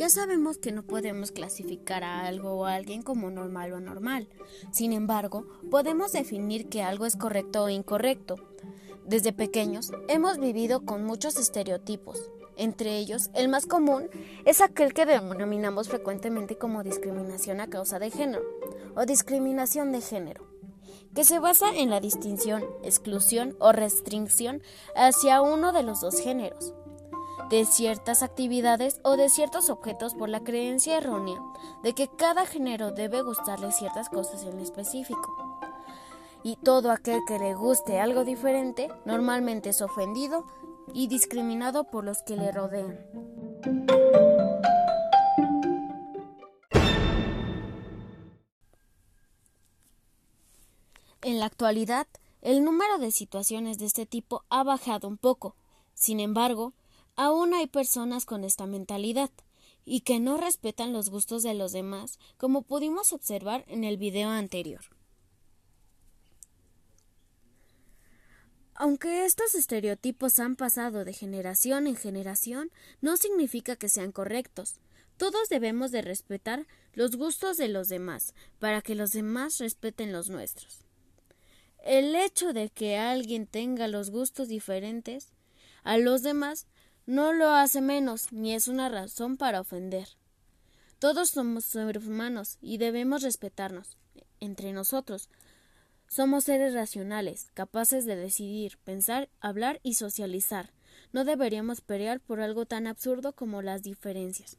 Ya sabemos que no podemos clasificar a algo o a alguien como normal o anormal. Sin embargo, podemos definir que algo es correcto o incorrecto. Desde pequeños hemos vivido con muchos estereotipos. Entre ellos, el más común es aquel que denominamos frecuentemente como discriminación a causa de género o discriminación de género, que se basa en la distinción, exclusión o restricción hacia uno de los dos géneros de ciertas actividades o de ciertos objetos por la creencia errónea de que cada género debe gustarle ciertas cosas en específico. Y todo aquel que le guste algo diferente normalmente es ofendido y discriminado por los que le rodean. En la actualidad, el número de situaciones de este tipo ha bajado un poco. Sin embargo, Aún hay personas con esta mentalidad y que no respetan los gustos de los demás, como pudimos observar en el video anterior. Aunque estos estereotipos han pasado de generación en generación, no significa que sean correctos. Todos debemos de respetar los gustos de los demás, para que los demás respeten los nuestros. El hecho de que alguien tenga los gustos diferentes a los demás no lo hace menos ni es una razón para ofender. Todos somos seres humanos y debemos respetarnos entre nosotros. Somos seres racionales, capaces de decidir, pensar, hablar y socializar. No deberíamos pelear por algo tan absurdo como las diferencias.